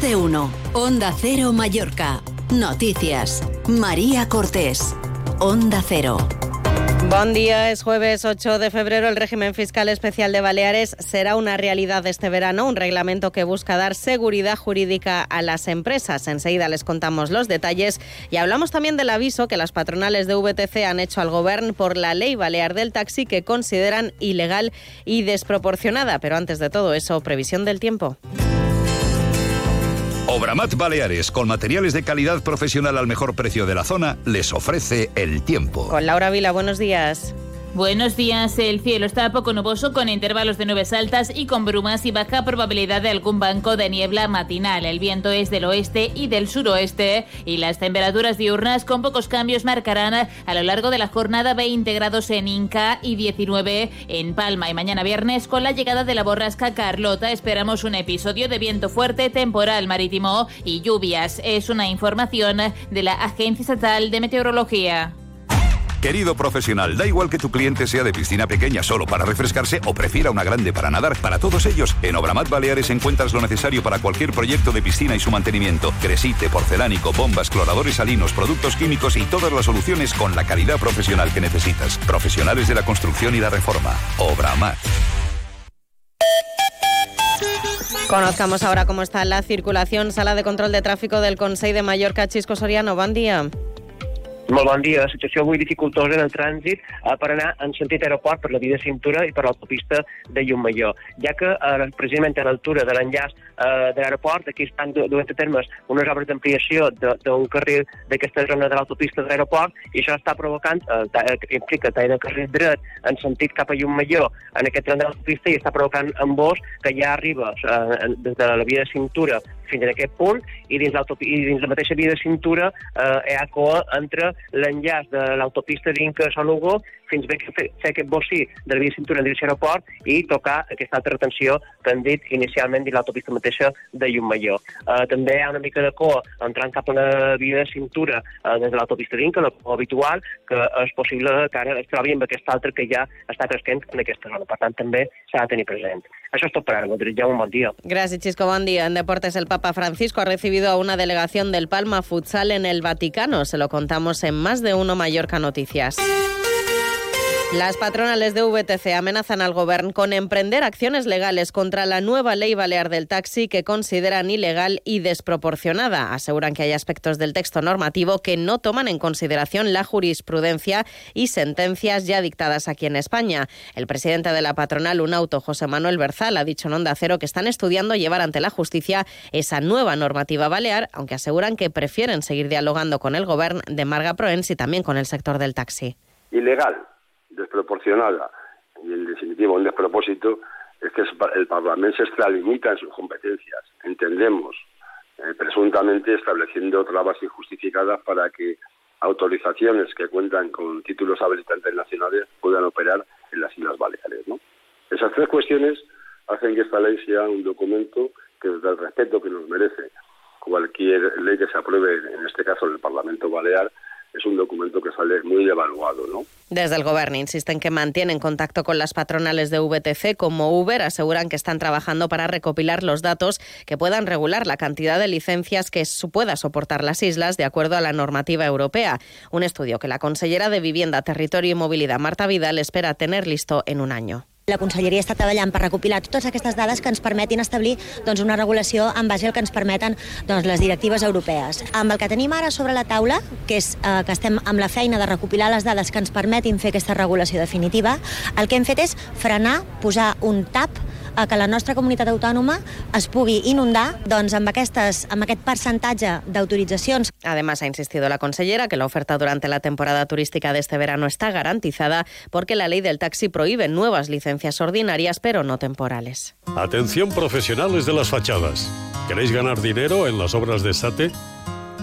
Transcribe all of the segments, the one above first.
De uno. Onda Cero Mallorca. Noticias. María Cortés. Onda Cero. Buen día, es jueves 8 de febrero. El régimen fiscal especial de Baleares será una realidad este verano, un reglamento que busca dar seguridad jurídica a las empresas. Enseguida les contamos los detalles y hablamos también del aviso que las patronales de VTC han hecho al gobierno por la ley balear del taxi que consideran ilegal y desproporcionada. Pero antes de todo eso, previsión del tiempo. Obramat Baleares, con materiales de calidad profesional al mejor precio de la zona, les ofrece el tiempo. Con Laura Vila, buenos días. Buenos días. El cielo está poco nuboso con intervalos de nubes altas y con brumas y baja probabilidad de algún banco de niebla matinal. El viento es del oeste y del suroeste y las temperaturas diurnas con pocos cambios marcarán a lo largo de la jornada 20 grados en Inca y 19 en Palma. Y mañana viernes con la llegada de la borrasca Carlota esperamos un episodio de viento fuerte, temporal marítimo y lluvias. Es una información de la Agencia Estatal de Meteorología. Querido profesional, da igual que tu cliente sea de piscina pequeña solo para refrescarse o prefiera una grande para nadar. Para todos ellos, en Obramat Baleares encuentras lo necesario para cualquier proyecto de piscina y su mantenimiento. Cresite, porcelánico, bombas, cloradores salinos, productos químicos y todas las soluciones con la calidad profesional que necesitas. Profesionales de la construcción y la reforma. Obramat. Conozcamos ahora cómo está la circulación. Sala de control de tráfico del Consell de Mallorca, Chisco Soriano. Buen día. Molt bon dia. La situació avui dificultosa en el trànsit eh, per anar en sentit aeroport per la via de cintura i per l'autopista de Llumaior, ja que eh, precisament a l'altura de l'enllaç eh, de l'aeroport aquí estan duent a termes unes obres d'ampliació d'un carril d'aquesta zona de l'autopista de l'aeroport i això està provocant, eh, implica tall de carril dret en sentit cap a Llumaior en aquest tram de l'autopista i està provocant embós que ja arriba eh, des de la via de cintura fins a aquest punt i dins, i dins la mateixa via de cintura eh, hi ha coa entre l'enllaç de l'autopista d'Inca a Sant Fins a fer, fer aquest bocí de la via cintura en direcció a l'aeroport i tocar aquesta altra retenció que han dit inicialment dins l'autopista mateixa de Llumaior. Eh, també hi ha una mica de coa entrant cap a la via de cintura eh, des de l'autopista d'Inca, la habitual, que és possible que ara es trobi amb aquesta altra que ja està cresquent en aquesta zona. Per tant, també s'ha de tenir present. Això és tot per ara. Madrid. un bon dia. Gracias, Chisco. Buen día. En deportes, el Papa Francisco ha recibido a una delegación del Palma Futsal en el Vaticano. Se lo contamos en Más de Uno Mallorca Noticias. Las patronales de VTC amenazan al gobierno con emprender acciones legales contra la nueva ley balear del taxi que consideran ilegal y desproporcionada. Aseguran que hay aspectos del texto normativo que no toman en consideración la jurisprudencia y sentencias ya dictadas aquí en España. El presidente de la patronal Unauto, José Manuel Berzal, ha dicho en Onda Cero que están estudiando llevar ante la justicia esa nueva normativa balear, aunque aseguran que prefieren seguir dialogando con el gobierno de Marga Proens y también con el sector del taxi. Ilegal desproporcionada y en definitiva un despropósito es que el Parlamento se extralimita en sus competencias, entendemos, eh, presuntamente estableciendo trabas injustificadas para que autorizaciones que cuentan con títulos habilitantes nacionales puedan operar en las Islas Baleares. ¿no? Esas tres cuestiones hacen que esta ley sea un documento que, desde el respeto que nos merece cualquier ley que se apruebe, en este caso en el Parlamento Balear, es un documento que sale muy evaluado, ¿no? Desde el Gobierno insisten que mantienen contacto con las patronales de VTC como Uber, aseguran que están trabajando para recopilar los datos que puedan regular la cantidad de licencias que pueda soportar las islas de acuerdo a la normativa europea. Un estudio que la consellera de Vivienda, Territorio y Movilidad, Marta Vidal, espera tener listo en un año. La Conselleria està treballant per recopilar totes aquestes dades que ens permetin establir doncs, una regulació en base al que ens permeten doncs, les directives europees. Amb el que tenim ara sobre la taula, que és eh, que estem amb la feina de recopilar les dades que ens permetin fer aquesta regulació definitiva, el que hem fet és frenar, posar un tap a que la nostra comunitat autònoma es pugui inundar doncs, amb, aquestes, amb aquest percentatge d'autoritzacions. Además, ha insistido la consellera que la oferta durante la temporada turística de este verano está garantizada porque la ley del taxi prohíbe nuevas licencias ordinarias, pero no temporales. Atención profesionales de las fachadas. ¿Queréis ganar dinero en las obras de SATE?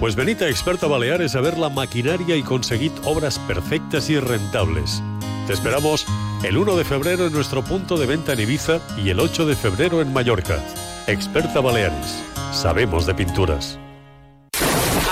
Pues venid a Experta Baleares a ver la maquinaria y conseguid obras perfectas y rentables. Te esperamos el 1 de febrero en nuestro punto de venta en Ibiza y el 8 de febrero en Mallorca. Experta Baleares. Sabemos de pinturas.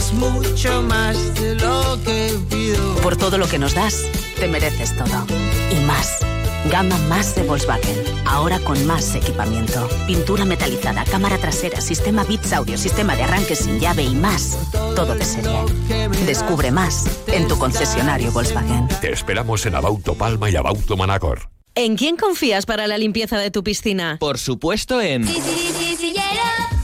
es mucho más de lo que pido. Por todo lo que nos das, te mereces todo. Y más. Gama más de Volkswagen. Ahora con más equipamiento. Pintura metalizada, cámara trasera, sistema bits audio, sistema de arranque sin llave y más. Todo de serie. Descubre más en tu concesionario Volkswagen. Te esperamos en Abauto Palma y Abauto Manacor. ¿En quién confías para la limpieza de tu piscina? Por supuesto en...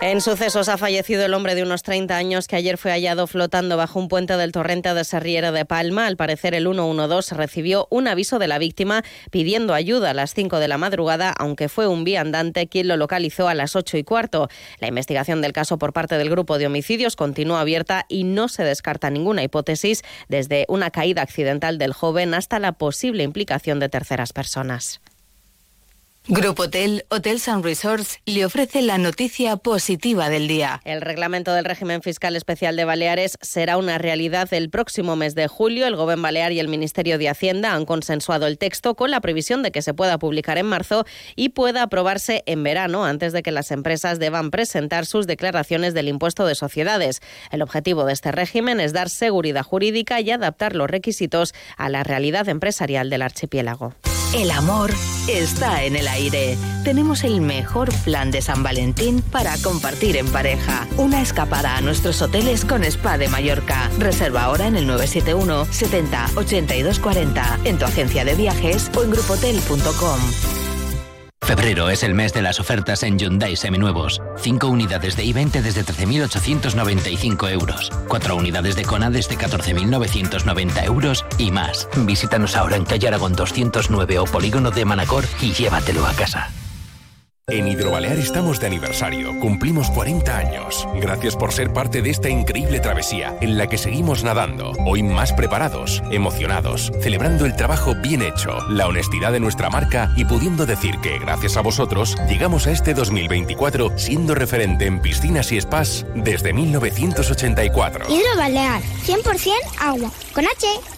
En sucesos ha fallecido el hombre de unos 30 años que ayer fue hallado flotando bajo un puente del torrente de Serriera de Palma. Al parecer, el 112 recibió un aviso de la víctima pidiendo ayuda a las 5 de la madrugada, aunque fue un viandante quien lo localizó a las 8 y cuarto. La investigación del caso por parte del grupo de homicidios continúa abierta y no se descarta ninguna hipótesis, desde una caída accidental del joven hasta la posible implicación de terceras personas. Grupo Hotel, Hotels and Resorts le ofrece la noticia positiva del día. El reglamento del régimen fiscal especial de Baleares será una realidad el próximo mes de julio. El Gobierno Balear y el Ministerio de Hacienda han consensuado el texto con la previsión de que se pueda publicar en marzo y pueda aprobarse en verano antes de que las empresas deban presentar sus declaraciones del impuesto de sociedades. El objetivo de este régimen es dar seguridad jurídica y adaptar los requisitos a la realidad empresarial del archipiélago. El amor está en el aire. Tenemos el mejor plan de San Valentín para compartir en pareja. Una escapada a nuestros hoteles con Spa de Mallorca. Reserva ahora en el 971 70 82 40 en tu agencia de viajes o en grupotel.com. Febrero es el mes de las ofertas en Hyundai Seminuevos. 5 unidades de i20 desde 13.895 euros. 4 unidades de Kona desde 14.990 euros y más. Visítanos ahora en Calle Aragón 209 o Polígono de Manacor y llévatelo a casa. En Hidrobalear estamos de aniversario, cumplimos 40 años. Gracias por ser parte de esta increíble travesía en la que seguimos nadando, hoy más preparados, emocionados, celebrando el trabajo bien hecho, la honestidad de nuestra marca y pudiendo decir que gracias a vosotros llegamos a este 2024 siendo referente en piscinas y spas desde 1984. Hidrobalear, 100% agua, con H.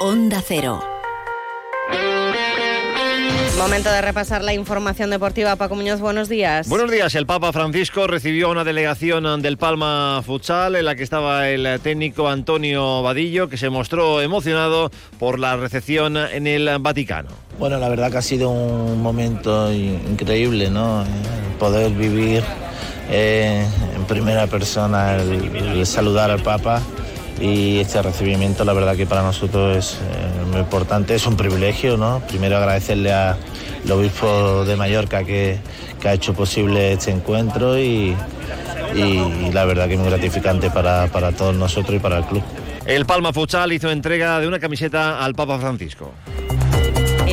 Onda Cero. Momento de repasar la información deportiva. Paco Muñoz, buenos días. Buenos días. El Papa Francisco recibió una delegación del Palma Futsal en la que estaba el técnico Antonio Vadillo, que se mostró emocionado por la recepción en el Vaticano. Bueno, la verdad que ha sido un momento increíble, ¿no? Eh, Poder vivir eh, en primera persona el, el saludar al Papa y este recibimiento la verdad que para nosotros es eh, muy importante, es un privilegio, ¿no? Primero agradecerle al obispo de Mallorca que, ha hecho posible este encuentro y, y, la verdad que es muy gratificante para, para todos nosotros y para el club. El Palma Futsal hizo entrega de una camiseta al Papa Francisco.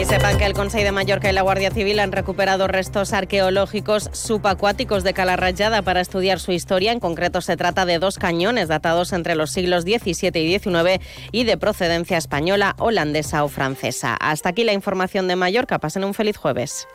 Y sepan que el Consejo de Mallorca y la Guardia Civil han recuperado restos arqueológicos subacuáticos de Calarrayada para estudiar su historia. En concreto, se trata de dos cañones datados entre los siglos XVII y XIX y de procedencia española, holandesa o francesa. Hasta aquí la información de Mallorca. Pasen un feliz jueves.